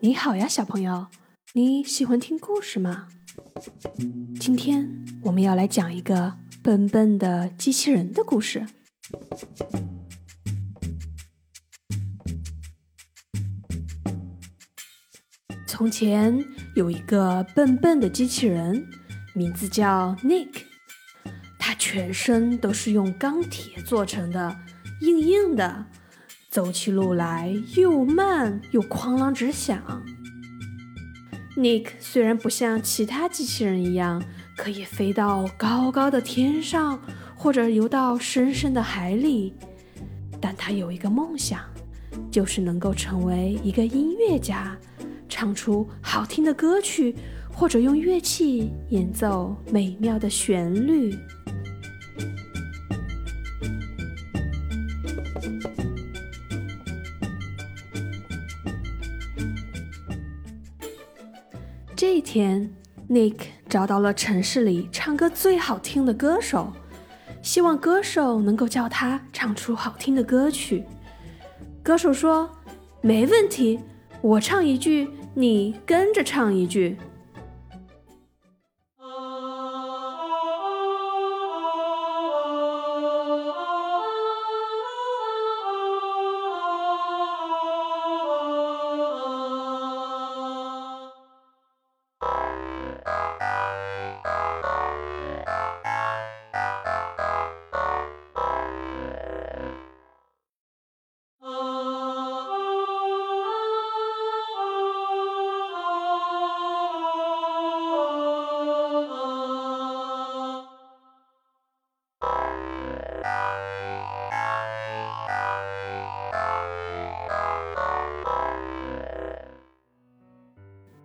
你好呀，小朋友，你喜欢听故事吗？今天我们要来讲一个笨笨的机器人的故事。从前有一个笨笨的机器人，名字叫 Nick，它全身都是用钢铁做成的，硬硬的。走起路来又慢又哐啷直响。Nick 虽然不像其他机器人一样可以飞到高高的天上，或者游到深深的海里，但他有一个梦想，就是能够成为一个音乐家，唱出好听的歌曲，或者用乐器演奏美妙的旋律。这一天，Nick 找到了城市里唱歌最好听的歌手，希望歌手能够教他唱出好听的歌曲。歌手说：“没问题，我唱一句，你跟着唱一句。”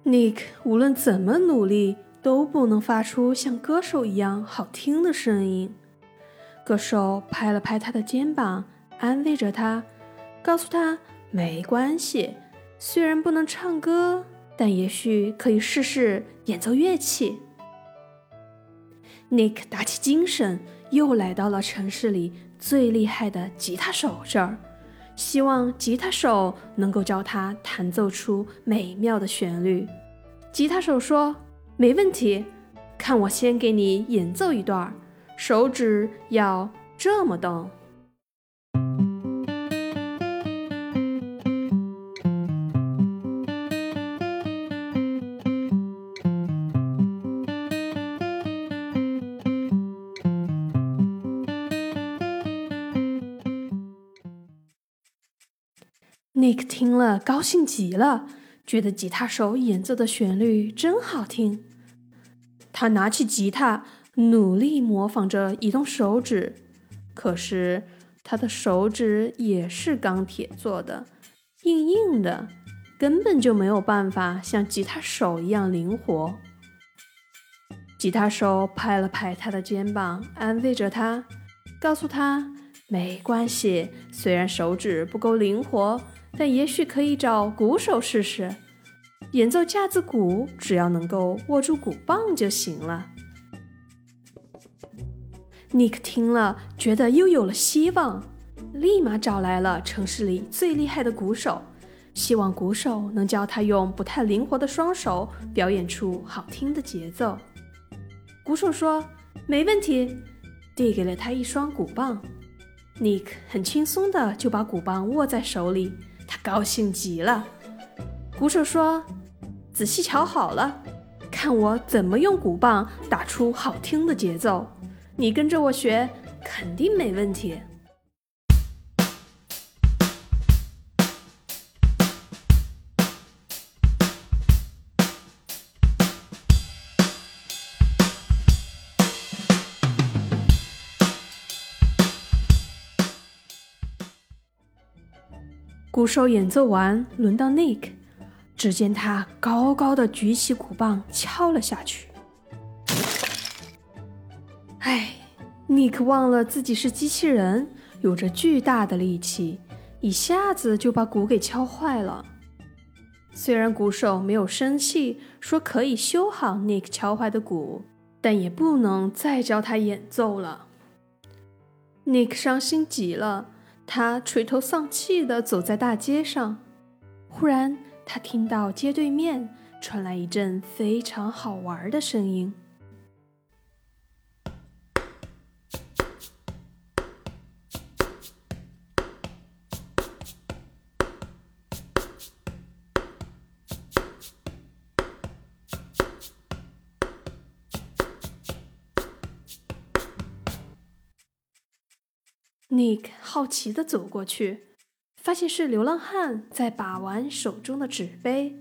Nick 无论怎么努力，都不能发出像歌手一样好听的声音。歌手拍了拍他的肩膀，安慰着他，告诉他没关系，虽然不能唱歌，但也许可以试试演奏乐器。Nick 打起精神，又来到了城市里最厉害的吉他手这儿。希望吉他手能够教他弹奏出美妙的旋律。吉他手说：“没问题，看我先给你演奏一段，手指要这么动。” Nick 听了，高兴极了，觉得吉他手演奏的旋律真好听。他拿起吉他，努力模仿着移动手指，可是他的手指也是钢铁做的，硬硬的，根本就没有办法像吉他手一样灵活。吉他手拍了拍他的肩膀，安慰着他，告诉他没关系，虽然手指不够灵活。但也许可以找鼓手试试演奏架子鼓，只要能够握住鼓棒就行了。Nick 听了，觉得又有了希望，立马找来了城市里最厉害的鼓手，希望鼓手能教他用不太灵活的双手表演出好听的节奏。鼓手说：“没问题。”递给了他一双鼓棒。Nick 很轻松的就把鼓棒握在手里。他高兴极了。鼓手说：“仔细瞧好了，看我怎么用鼓棒打出好听的节奏。你跟着我学，肯定没问题。”鼓手演奏完，轮到 Nick。只见他高高的举起鼓棒，敲了下去。哎，Nick 忘了自己是机器人，有着巨大的力气，一下子就把鼓给敲坏了。虽然鼓手没有生气，说可以修好 Nick 敲坏的鼓，但也不能再教他演奏了。Nick 伤心极了。他垂头丧气地走在大街上，忽然他听到街对面传来一阵非常好玩的声音。Nick 好奇地走过去，发现是流浪汉在把玩手中的纸杯。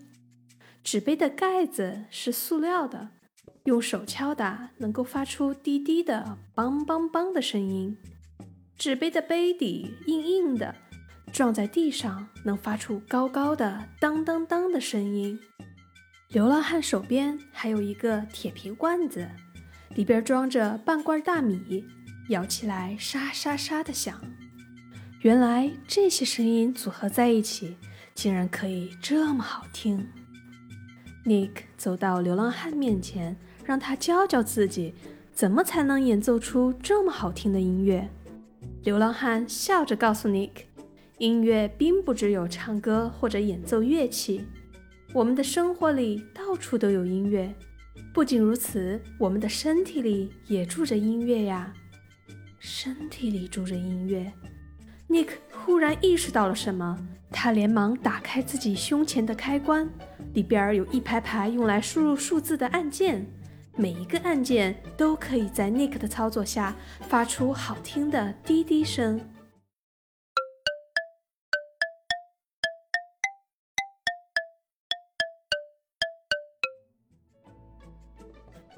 纸杯的盖子是塑料的，用手敲打能够发出滴滴的“梆梆梆”的声音。纸杯的杯底硬硬的，撞在地上能发出高高的“当当当”的声音。流浪汉手边还有一个铁皮罐子，里边装着半罐大米。咬起来沙沙沙的响，原来这些声音组合在一起，竟然可以这么好听。Nick 走到流浪汉面前，让他教教自己，怎么才能演奏出这么好听的音乐。流浪汉笑着告诉 Nick，音乐并不只有唱歌或者演奏乐器，我们的生活里到处都有音乐。不仅如此，我们的身体里也住着音乐呀。身体里住着音乐，Nick 忽然意识到了什么，他连忙打开自己胸前的开关，里边有一排排用来输入数字的按键，每一个按键都可以在 Nick 的操作下发出好听的滴滴声。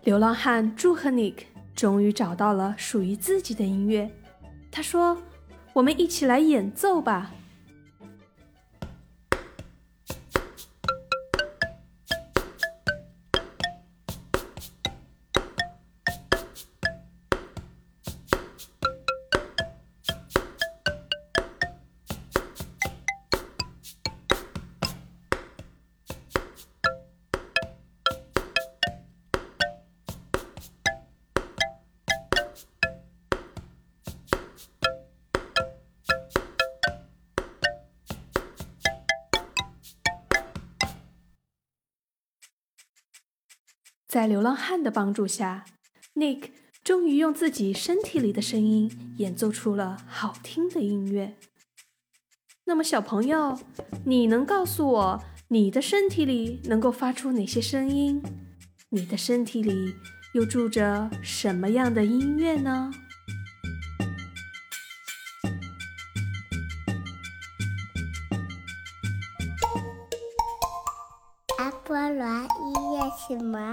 流浪汉祝贺 Nick。终于找到了属于自己的音乐，他说：“我们一起来演奏吧。”在流浪汉的帮助下，Nick 终于用自己身体里的声音演奏出了好听的音乐。那么，小朋友，你能告诉我，你的身体里能够发出哪些声音？你的身体里又住着什么样的音乐呢？阿波罗音乐什么？